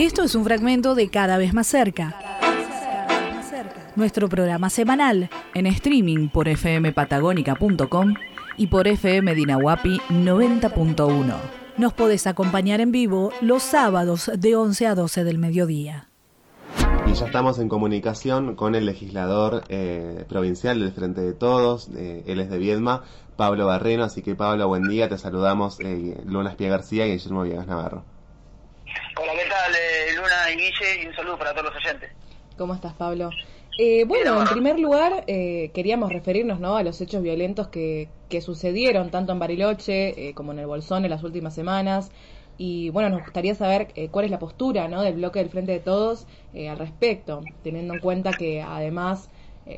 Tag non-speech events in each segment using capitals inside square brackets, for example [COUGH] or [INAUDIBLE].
Esto es un fragmento de Cada vez más cerca. Nuestro programa semanal en streaming por fmpatagónica.com y por FM Dinahuapi 90.1. Nos podés acompañar en vivo los sábados de 11 a 12 del mediodía. Y ya estamos en comunicación con el legislador eh, provincial del Frente de Todos, eh, él es de Viedma, Pablo Barreno. Así que Pablo, buen día, te saludamos eh, Luna Espía García y Guillermo Villegas Navarro. Hola, ¿qué tal eh, Luna y Guille? Y un saludo para todos los oyentes. ¿Cómo estás, Pablo? Eh, bueno, en primer lugar, eh, queríamos referirnos ¿no? a los hechos violentos que, que sucedieron tanto en Bariloche eh, como en el Bolsón en las últimas semanas. Y bueno, nos gustaría saber eh, cuál es la postura ¿no? del bloque del Frente de Todos eh, al respecto, teniendo en cuenta que además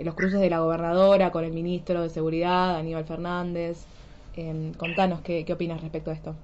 los cruces de la gobernadora con el ministro de Seguridad, Aníbal Fernández. Eh, contanos qué, qué opinas respecto a esto.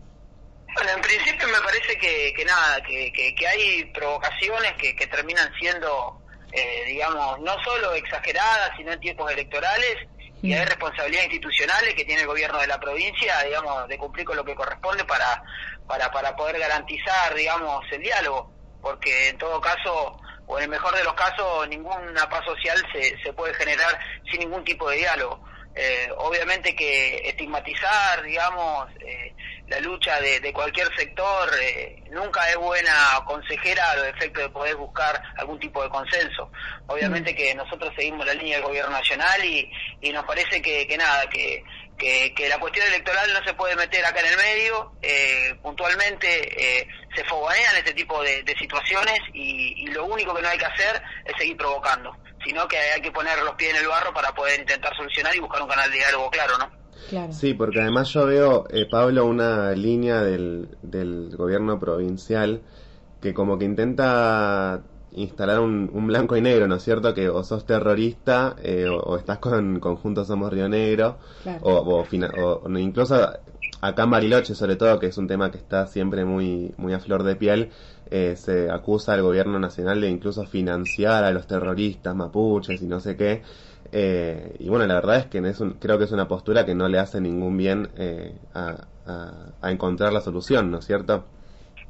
Bueno, en principio me parece que, que nada, que, que, que hay provocaciones que, que terminan siendo, eh, digamos, no solo exageradas, sino en tiempos electorales, y hay responsabilidades institucionales que tiene el gobierno de la provincia, digamos, de cumplir con lo que corresponde para, para, para poder garantizar, digamos, el diálogo, porque en todo caso, o en el mejor de los casos, ninguna paz social se, se puede generar sin ningún tipo de diálogo. Eh, obviamente que estigmatizar, digamos, eh, la lucha de, de cualquier sector eh, nunca es buena consejera a los efectos de poder buscar algún tipo de consenso. Obviamente que nosotros seguimos la línea del gobierno nacional y, y nos parece que, que nada, que, que, que, la cuestión electoral no se puede meter acá en el medio, eh, puntualmente eh, se fogonean este tipo de, de situaciones y, y, lo único que no hay que hacer es seguir provocando, sino que hay que poner los pies en el barro para poder intentar solucionar y buscar un canal de diálogo claro, ¿no? Claro. Sí, porque además yo veo, eh, Pablo, una línea del, del gobierno provincial que como que intenta instalar un, un blanco y negro, ¿no es cierto? Que o sos terrorista eh, o, o, estás con, con Juntos Somos Río Negro, Claro. o, o, fina- o incluso acá en Bariloche, sobre todo, que es un tema que está siempre muy, muy a flor de piel, eh, se acusa al gobierno nacional de incluso financiar a los terroristas mapuches y no sé qué. Eh, y bueno, la verdad es que es un- creo que es una postura que no le hace ningún bien eh, a, a- a encontrar la solución, ¿no es cierto?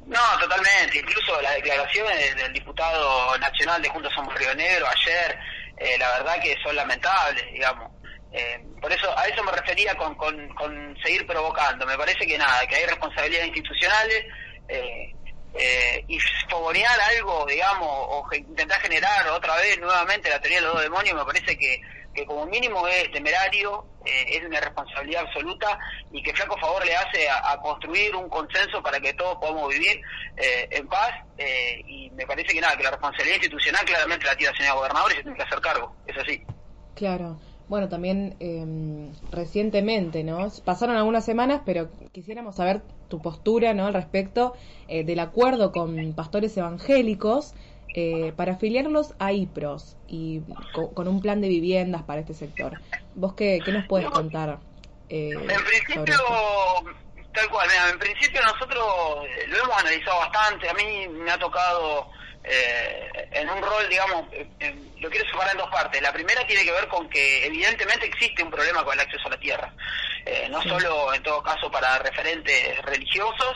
No, totalmente. Incluso las declaraciones del diputado nacional de Juntos Somos Río Negro ayer, eh, la verdad que son lamentables, digamos. Eh, por eso, a eso me refería con, con, con seguir provocando. Me parece que nada, que hay responsabilidades institucionales eh, eh, y fogonear algo, digamos, o intentar generar otra vez nuevamente la teoría de los dos demonios, me parece que, que como mínimo es temerario, eh, es una responsabilidad absoluta y que flaco favor le hace a, construir un consenso para que todos podamos vivir eh, en paz eh, y me parece que nada, que la responsabilidad institucional claramente la tiene la señora gobernadora y se tiene que hacer cargo, es así. Claro. Bueno, también eh, recientemente, ¿no? Pasaron algunas semanas, pero quisiéramos saber tu postura, ¿no? Al respecto eh, del acuerdo con pastores evangélicos eh, para afiliarlos a IPROS y co- con un plan de viviendas para este sector. ¿Vos qué, qué nos puedes contar eh, En principio, tal cual, mira, en principio nosotros eh, lo hemos analizado bastante, a mí me ha tocado eh, en un rol, digamos, lo quiero separar en dos partes. La primera tiene que ver con que evidentemente existe un problema con el acceso a la tierra, Eh, no solo en todo caso para referentes religiosos,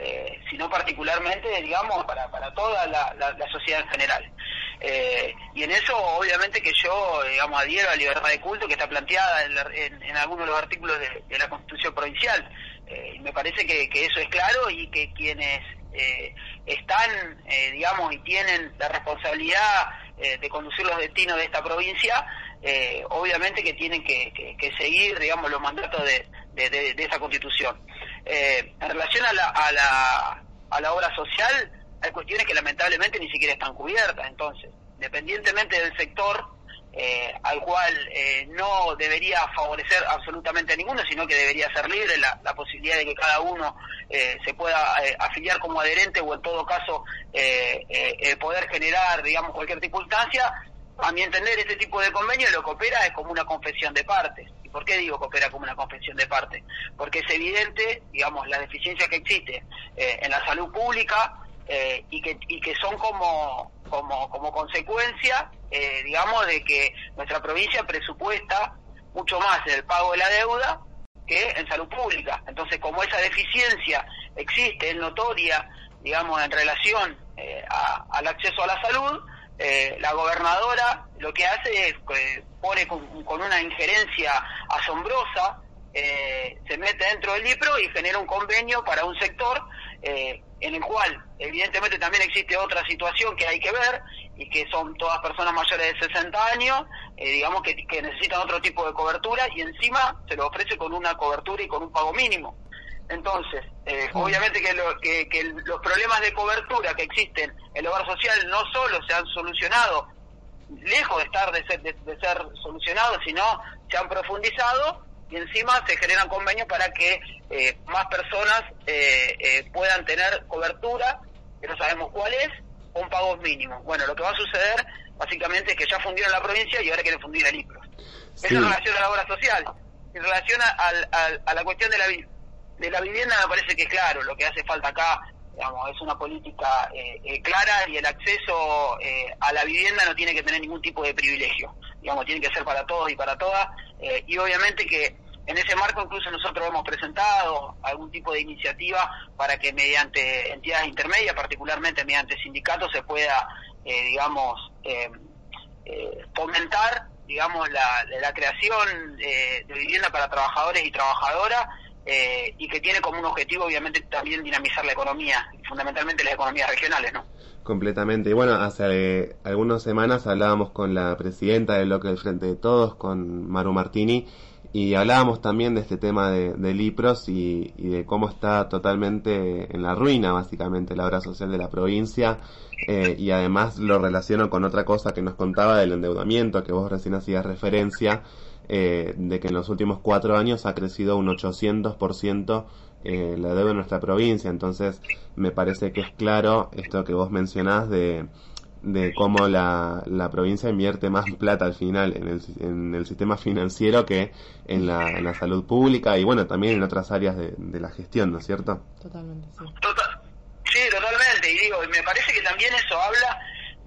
eh, sino particularmente, digamos, para, para toda la, la- sociedad en general. Eh, y en eso, obviamente, que yo, digamos, adhiero a la libertad de culto que está planteada en, en- en algunos de los artículos de, la Constitución Provincial. Eh, y me parece que, que eso es claro y que quienes eh, están, eh, digamos, y tienen la responsabilidad de conducir los destinos de esta provincia, eh, obviamente que tienen que, seguir, digamos, los mandatos de, de- esa Constitución. Eh, en relación a la, a, la, a la obra social, hay cuestiones que lamentablemente ni siquiera están cubiertas. Entonces, independientemente del sector eh, al cual eh, no debería favorecer absolutamente a ninguno, sino que debería ser libre la, la posibilidad de que cada uno eh, se pueda eh, afiliar como adherente o en todo caso eh, eh, poder generar, digamos, cualquier circunstancia. A mi entender, este tipo de convenio lo que opera es como una confesión de partes. ¿Y por qué digo que opera como una confesión de partes? Porque es evidente, digamos, la deficiencia que existe eh, en la salud pública eh, y, que, y que son como, como, como consecuencia, eh, digamos, de que nuestra provincia presupuesta mucho más en el pago de la deuda que en salud pública. Entonces, como esa deficiencia existe, es notoria, digamos, en relación al acceso a la salud, la gobernadora lo que hace es pone con, una injerencia asombrosa, se mete dentro del libro y genera un convenio para un sector en el cual evidentemente también existe otra situación que hay que ver y que son todas personas mayores de 60 años, eh, digamos que, necesitan otro tipo de cobertura y encima se lo ofrece con una cobertura y con un pago mínimo. Entonces, eh, obviamente que, que, los problemas de cobertura que existen en el hogar social no solo se han solucionado, lejos de estar de ser, de, ser solucionados, sino se han profundizado y encima se generan convenios para que eh, más personas puedan tener cobertura, que no sabemos cuál es, un pago mínimo. Bueno, lo que va a suceder básicamente es que ya fundieron la provincia y ahora quieren fundir el IPRO. Eso en relación a la obra social. En relación a, la cuestión de la, de la vivienda me parece que claro, lo que hace falta acá digamos, es una política eh, eh, clara y el acceso eh, a la vivienda no tiene que tener ningún tipo de privilegio, digamos, tiene que ser para todos y para todas, y obviamente que en ese marco incluso nosotros hemos presentado algún tipo de iniciativa para que mediante entidades intermedias, particularmente mediante sindicatos, se pueda, eh, digamos, eh, eh, fomentar, digamos, la, la creación de vivienda para trabajadores y trabajadoras y que tiene como un objetivo, obviamente, también dinamizar la economía, fundamentalmente las economías regionales, ¿no? Completamente. Y bueno, hace algunas semanas hablábamos con la presidenta del bloque del Frente de Todos, con Maru Martini, y hablábamos también de este tema de, de Lipros y, de cómo está totalmente en la ruina, básicamente, la obra social de la provincia. Eh, y además lo relaciono con otra cosa que nos contaba del endeudamiento, que vos recién hacías referencia, eh, de que en los últimos cuatro años ha crecido un 800% eh, la deuda en nuestra provincia. Entonces, me parece que es claro esto que vos mencionás de de cómo la, la provincia invierte más plata al final en el, en el sistema financiero que en la, en la salud pública y bueno, también en otras áreas de, de la gestión, ¿no es cierto? Totalmente, sí. sí, totalmente. Y digo, me parece que también eso habla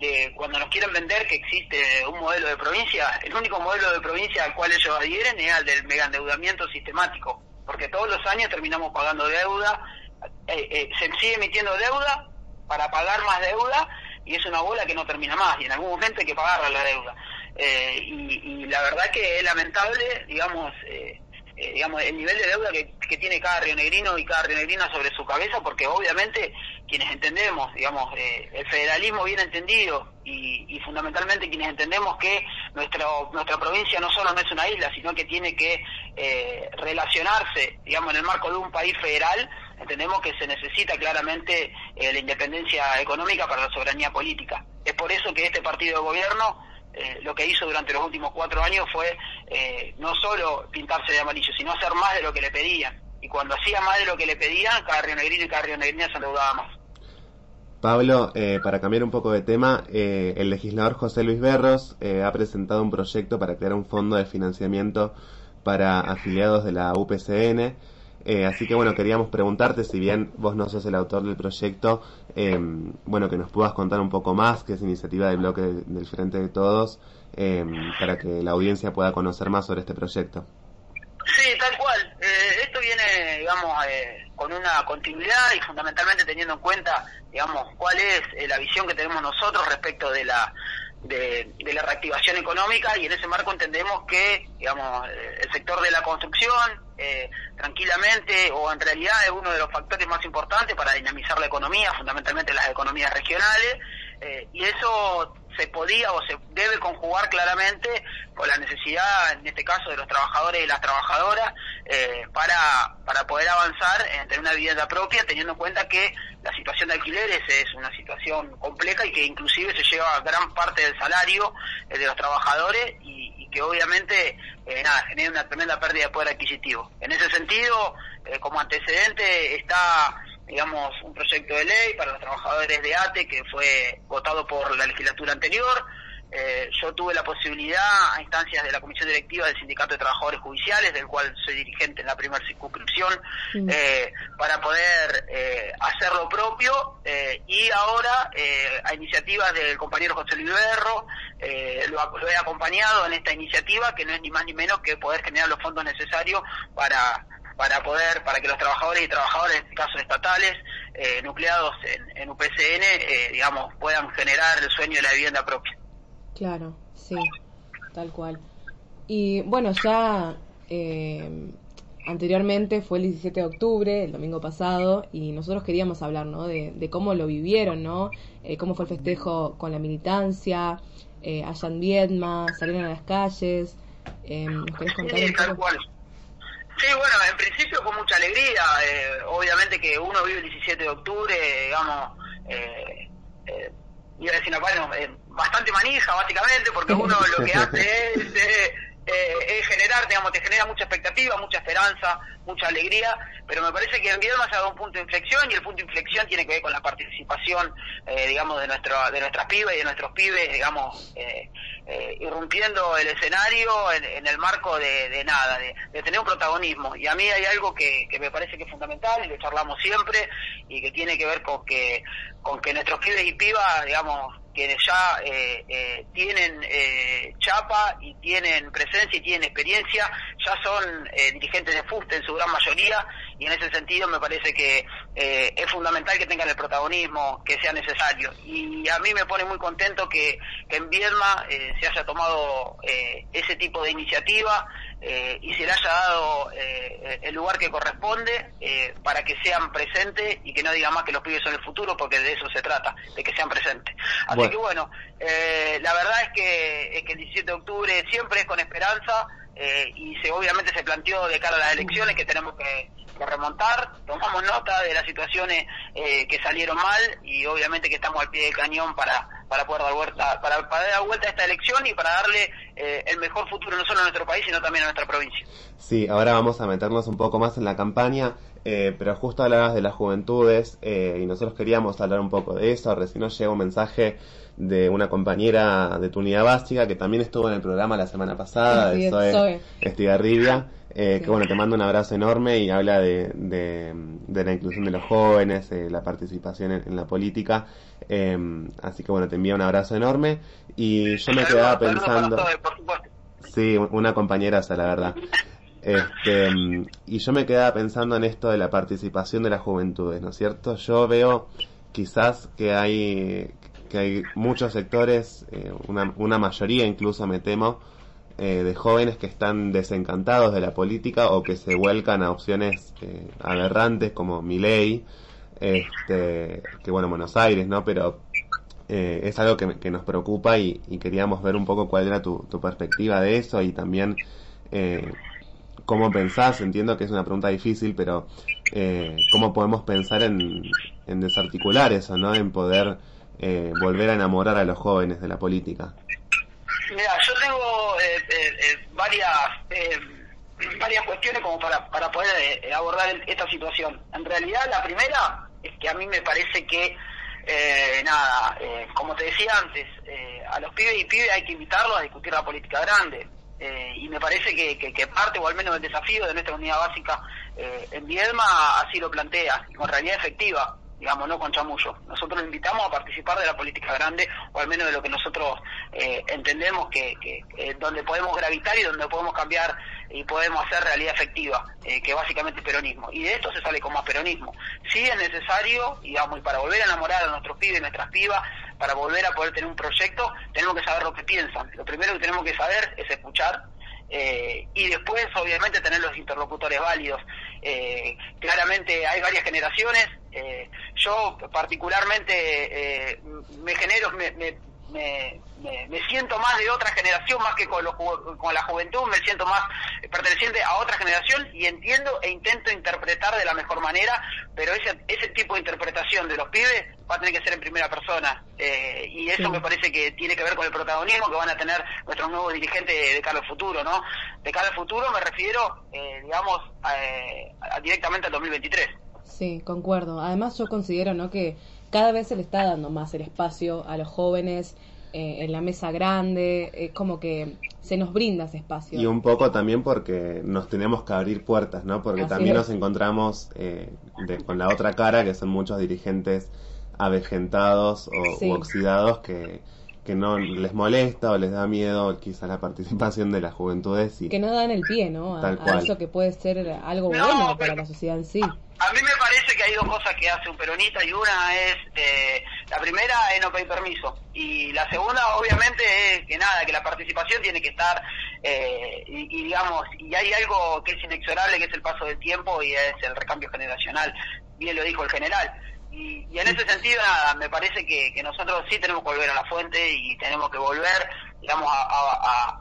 de cuando nos quieren vender que existe un modelo de provincia, el único modelo de provincia al cual ellos adhieren es el del mega endeudamiento sistemático, porque todos los años terminamos pagando deuda, eh, eh, se sigue emitiendo deuda para pagar más deuda y es una bola que no termina más y en algún momento hay que pagarla la deuda. Eh, y, la verdad que es lamentable, digamos, eh, eh, digamos el nivel de deuda que, tiene cada rionegrino y cada rionegrina sobre su cabeza, porque obviamente quienes entendemos, digamos, el federalismo bien entendido y, y, fundamentalmente quienes entendemos que nuestro, nuestra provincia no solo no es una isla, sino que tiene que relacionarse, digamos, en el marco de un país federal, entendemos que se necesita claramente eh, la independencia económica para la soberanía política. Es por eso que este partido de gobierno eh, lo que hizo durante los últimos cuatro años fue eh, no solo pintarse de amarillo, sino hacer más de lo que le pedían. Y cuando hacía más de lo que le pedían, cada rionegrino y cada rionegrina se endeudaba más. Pablo, para cambiar un poco de tema, el legislador José Luis Berros ha presentado un proyecto para crear un fondo de financiamiento para afiliados de la UPCN. Eh, así que bueno, queríamos preguntarte, si bien vos no sos el autor del proyecto, eh, bueno, que nos puedas contar un poco más, que es iniciativa del bloque del Frente de Todos, eh, para que la audiencia pueda conocer más sobre este proyecto. Sí, tal cual. esto viene, digamos, con una continuidad y fundamentalmente teniendo en cuenta, digamos, cuál es la visión que tenemos nosotros respecto de la de, la reactivación económica y en ese marco entendemos que digamos el sector de la construcción eh, tranquilamente o en realidad es uno de los factores más importantes para dinamizar la economía, fundamentalmente las economías regionales, eh, y eso se podía o se debe conjugar claramente con la necesidad, en este caso, de los trabajadores y las trabajadoras eh, para, para poder avanzar en tener una vivienda propia, teniendo en cuenta que la situación de alquileres es una situación compleja y que inclusive se lleva gran parte del salario de los trabajadores y, que obviamente eh, nada, genera una tremenda pérdida de poder adquisitivo. En ese sentido, eh, como antecedente está digamos, un proyecto de ley para los trabajadores de ATE que fue votado por la legislatura anterior, eh, yo tuve la posibilidad, a instancias de la Comisión Directiva del Sindicato de Trabajadores Judiciales, del cual soy dirigente en la primera circunscripción, eh, para poder eh, hacer lo propio y ahora, a iniciativas del compañero José Luis Berro, lo, lo, he acompañado en esta iniciativa, que no es ni más ni menos que poder generar los fondos necesarios para para poder, para que los trabajadores y trabajadoras, en este caso estatales, nucleados en, en UPCN, digamos, puedan generar el sueño de la vivienda propia. Claro, sí, tal cual. Y bueno, ya anteriormente fue el 17 de octubre, el domingo pasado, y nosotros queríamos hablar, ¿no? De, cómo lo vivieron, ¿no? Eh, cómo fue el festejo con la militancia, eh, allá en Viedma, salieron a las calles. Eh, ¿Nos querés contar sí, tal cual. Sí, bueno, en principio con mucha alegría. Eh, obviamente que uno vive el 17 de octubre, digamos, eh, eh, iba a decir, bueno, bastante manija, básicamente, porque [LAUGHS] uno lo que hace es eh, es generar, digamos, te genera mucha expectativa, mucha esperanza, mucha alegría, pero me parece que en Viedma se ha dado un punto de inflexión y el punto de inflexión tiene que ver con la participación, eh, digamos, de nuestro, de nuestras pibes y de nuestros pibes, digamos, eh, eh irrumpiendo el escenario en, el marco de, nada, de, tener un protagonismo. Y a mí hay algo que, que me parece que es fundamental y lo charlamos siempre y que tiene que ver con que, con que nuestros pibes y pibas, digamos, quienes ya eh, eh, tienen eh, chapa y tienen presencia y tienen experiencia, ya son dirigentes de FUSTE en su gran mayoría y en ese sentido me parece que es fundamental que tengan el protagonismo que sea necesario. Y a mí me pone muy contento que, que en Viedma se haya tomado ese tipo de iniciativa eh, y se le haya dado eh, el lugar que corresponde eh, para que sean presentes y que no digan más que los pibes son el futuro, porque de eso se trata, de que sean presentes. Así que bueno, la verdad es que, es que el 17 de octubre siempre es con esperanza y se obviamente se planteó de cara a las elecciones que tenemos que que remontar, tomamos nota de las situaciones eh, que salieron mal y obviamente que estamos al pie del cañón para, para poder dar vuelta, para, dar vuelta a esta elección y para darle eh, el mejor futuro no solo a nuestro país, sino también a nuestra provincia. Sí, ahora vamos a meternos un poco más en la campaña. Eh, pero justo hablabas de las juventudes y nosotros queríamos hablar un poco de eso. Recién nos llega un mensaje de una compañera de tu unidad básica que también estuvo en el programa la semana pasada, de Zoe Estigarribia. Eh, que bueno, te mando un abrazo enorme y habla de, de, la inclusión de los jóvenes, eh, la participación en, la política. Eh, así que bueno, te envío un abrazo enorme y yo me quedaba pensando... Sí, una compañera, la verdad. [LAUGHS] Este, y yo me quedaba pensando en esto de la participación de las juventudes, ¿no es cierto? Yo veo quizás que hay que hay muchos sectores, una, una mayoría incluso me temo, eh, de jóvenes que están desencantados de la política o que se vuelcan a opciones eh, aberrantes como Milei, este, que bueno, Buenos Aires, ¿no? Pero eh, es algo que, nos preocupa y, queríamos ver un poco cuál era tu, perspectiva de eso y también cómo pensás, entiendo que es una pregunta difícil, pero cómo podemos pensar en, desarticular eso, ¿no? En poder volver a enamorar a los jóvenes de la política yo tengo eh, eh, eh, varias [CLEARS THROAT] varias cuestiones como para, para poder abordar esta situación. En realidad, la primera es que a mí me parece que, nada, como te decía antes, a los pibes y pibes hay que invitarlos a discutir la política grande. y me parece que, que, parte, o al menos el desafío de nuestra unidad básica en Viedma, así lo plantea, con realidad efectiva digamos, no con chamullo. Nosotros lo invitamos a participar de la política grande, o al menos de lo que nosotros eh, entendemos que, que donde podemos gravitar y donde podemos cambiar y podemos hacer realidad efectiva, eh, que básicamente es peronismo. Y de esto se sale con más peronismo. Sí es necesario, digamos, y para volver a enamorar a nuestros pibes y nuestras pibas, para volver a poder tener un proyecto, tenemos que saber lo que piensan. Lo primero que tenemos que saber es escuchar, eh, y después obviamente tener los interlocutores válidos. Eh, claramente hay varias generaciones, eh, yo particularmente me genero, me, me, me, siento más de otra generación, más que con, con la juventud, me siento más perteneciente a otra generación y entiendo e intento interpretar de la mejor manera, pero ese, ese tipo de interpretación de los pibes va a tener que ser en primera persona. Eh, y eso me parece que tiene que ver con el protagonismo que van a tener nuestros nuevos dirigentes de cara al futuro, ¿no? De cara al futuro me refiero, eh, digamos, directamente al 2023. Sí, concuerdo. Además yo considero, ¿no? Que cada vez se le está dando más el espacio a los jóvenes eh, en la mesa grande, es como que se nos brinda ese espacio. Y un poco también porque nos tenemos que abrir puertas, ¿no? Porque también nos encontramos eh, con la otra cara, que son muchos dirigentes avejentados o oxidados que, que no les molesta o les da miedo quizá la participación de las juventudes y que no dan el pie no a, eso que puede ser algo bueno para la sociedad en sí. A, mí me parece que hay dos cosas que hace un peronista y una es eh, la primera es no pedir permiso. Y la segunda obviamente es que nada que la participación tiene que estar eh, y, digamos y hay algo que es inexorable que es el paso del tiempo y es el recambio generacional. Bien lo dijo el general y, en ese sentido, nada, me parece que, nosotros sí tenemos que volver a la fuente y tenemos que volver, digamos, a,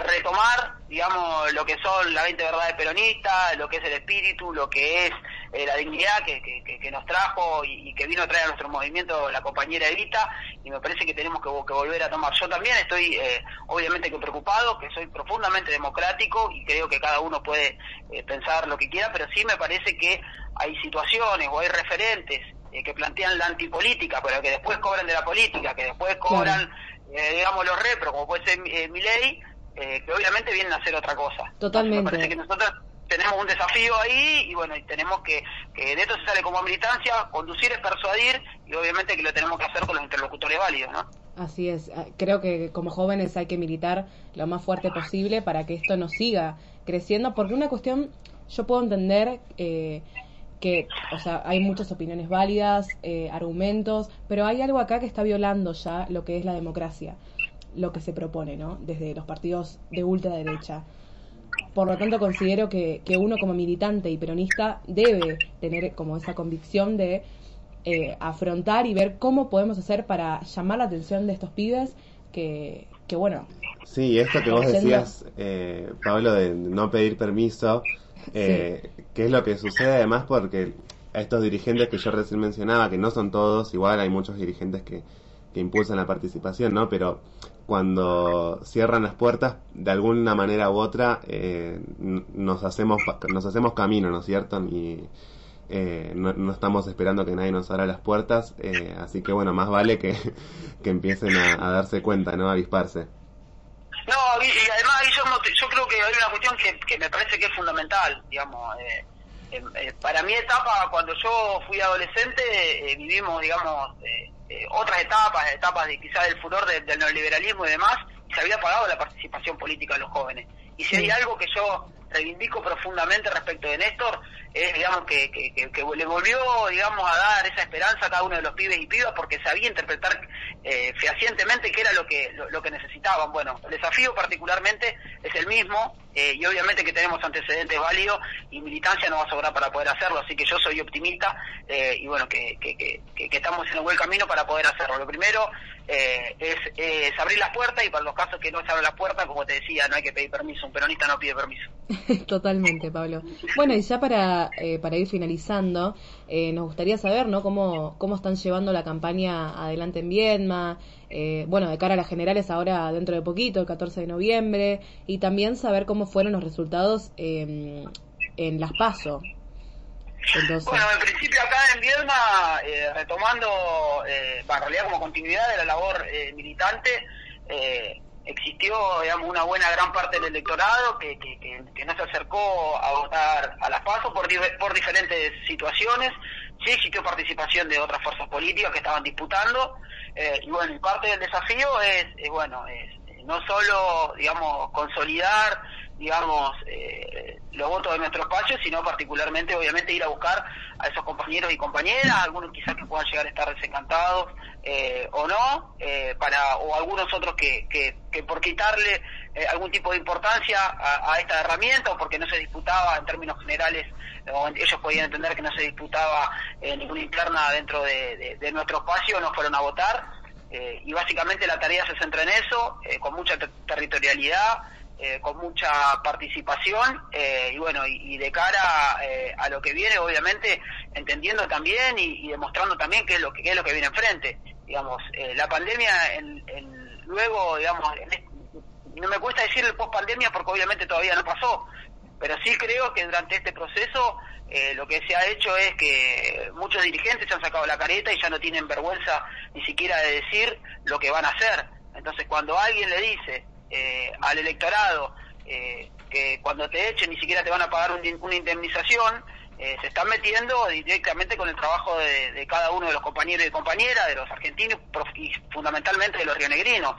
retomar, digamos, lo que son las 20 verdades peronistas, lo que es el espíritu, lo que es eh, la dignidad que, nos trajo y, que vino a traer a nuestro movimiento la compañera Evita, y me parece que tenemos que, volver a tomar. Yo también estoy, eh, obviamente, que preocupado, que soy profundamente democrático y creo que cada uno puede eh, pensar lo que quiera, pero sí me parece que hay situaciones o hay referentes eh, que plantean la antipolítica, pero que después cobran de la política, que después cobran, eh, digamos, los repro, como puede ser eh, mi ley, que obviamente vienen a hacer otra cosa. Totalmente. me parece que nosotros tenemos un desafío ahí y bueno, y tenemos que, que de esto se sale como militancia, conducir es persuadir y obviamente que lo tenemos que hacer con los interlocutores válidos, ¿no? Así es, ah, creo que como jóvenes hay que militar lo más fuerte posible para que esto no siga creciendo, porque una cuestión, yo puedo entender eh, que, o sea, hay muchas opiniones válidas, eh, argumentos, pero hay algo acá que está violando ya lo que es la democracia, lo que se propone, ¿no? Desde los partidos de ultraderecha. Por lo tanto, considero que, que uno como militante y peronista debe tener como esa convicción de eh, afrontar y ver cómo podemos hacer para llamar la atención de estos pibes que, que bueno. Sí, esto que vos decías, eh, Pablo, de no pedir permiso, eh, ¿Qué es lo que sucede además? Porque a estos dirigentes que yo recién mencionaba, que no son todos, igual hay muchos dirigentes que, que impulsan la participación, ¿no? Pero cuando cierran las puertas, de alguna manera u otra, eh, nos hacemos nos hacemos camino, ¿no es cierto? Y eh, no, estamos esperando que nadie nos abra las puertas, eh, así que bueno, más vale que, [LAUGHS] que empiecen a, a darse cuenta, ¿no? A avisparse. No, y, además yo creo que hay una cuestión que, me parece que es fundamental, digamos. Eh, eh, para mi etapa, cuando yo fui adolescente, eh, vivimos, digamos, otras etapas, etapas de quizás del furor del neoliberalismo y demás, y se había pagado la participación política de los jóvenes. Y si hay algo que yo reivindico profundamente respecto de Néstor, es, digamos, que, que, le volvió, digamos, a dar esa esperanza a cada uno de los pibes y pibas porque sabía interpretar eh, fehacientemente qué era lo que, lo, que necesitaban. Bueno, el desafío particularmente es el mismo eh, y obviamente que tenemos antecedentes válidos y militancia no va a sobrar para poder hacerlo, así que yo soy optimista eh, y bueno, que, que, que, que, estamos en un buen camino para poder hacerlo. Lo primero eh, es, es, abrir las puertas y para los casos que no se abren las puertas, como te decía, no hay que pedir permiso, un peronista no pide permiso. [LAUGHS] Totalmente, Pablo. Bueno, y ya para, eh, para ir finalizando, eh, nos gustaría saber ¿no? cómo, cómo están llevando la campaña adelante en Viedma, eh, bueno, de cara a las generales ahora dentro de poquito, el 14 de noviembre, y también saber cómo fueron los resultados en las PASO. Bueno, en principio acá en Viedma, retomando, en realidad como continuidad de la labor militante, existió digamos, una buena gran parte del electorado que, que, no se acercó a votar a las PASO por, por diferentes situaciones. Sí existió participación de otras fuerzas políticas que estaban disputando. Eh, y bueno, y parte del desafío es, bueno, es no solo, digamos, consolidar digamos, eh, los votos de nuestro espacio, sino particularmente, obviamente, ir a buscar a esos compañeros y compañeras, algunos quizás que puedan llegar a estar desencantados eh, o no, eh, para o algunos otros que, que, por quitarle algún tipo de importancia a, esta herramienta o porque no se disputaba en términos generales, ellos podían entender que no se disputaba ninguna interna dentro de, de, nuestro espacio, no fueron a votar. y básicamente la tarea se centra en eso, con mucha territorialidad, eh, con mucha participación eh, y bueno, y, de cara eh, a lo que viene, obviamente, entendiendo también y, demostrando también qué es lo que, es lo que viene enfrente. Digamos, la pandemia, en, luego, digamos, no me cuesta decir el post pandemia porque obviamente todavía no pasó, pero sí creo que durante este proceso lo que se ha hecho es que muchos dirigentes se han sacado la careta y ya no tienen vergüenza ni siquiera de decir lo que van a hacer. Entonces, cuando alguien le dice eh, al electorado eh, que cuando te echen ni siquiera te van a pagar una indemnización eh, se están metiendo directamente con el trabajo de, cada uno de los compañeros y compañeras, de los argentinos y fundamentalmente de los rionegrinos.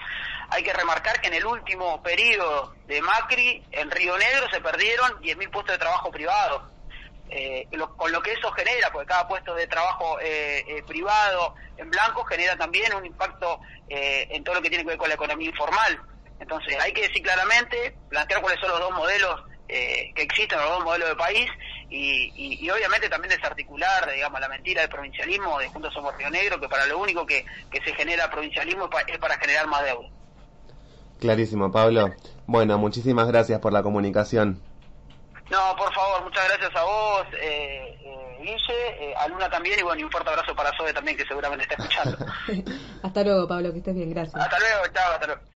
Hay que remarcar que en el último periodo de Macri, en Río Negro se perdieron 10.000 puestos de trabajo privados. Eh, con lo que eso genera, porque cada puesto de trabajo eh, privado en blanco genera también un impacto en todo lo que tiene que ver con la economía informal. Entonces hay que decir claramente, plantear cuáles son los dos modelos que existen, los dos modelos de país, y, obviamente también desarticular, digamos, la mentira del provincialismo de Juntos Somos Río Negro, que para lo único que, se genera provincialismo es para generar más deuda. Clarísimo, Pablo. Bueno, muchísimas gracias por la comunicación. No, por favor, muchas gracias a vos, eh, eh Guille, eh, a Luna también, y bueno, y un fuerte abrazo para Zoe también, que seguramente está escuchando. [LAUGHS] hasta luego, Pablo, que estés bien, gracias. Hasta luego, chao, hasta luego.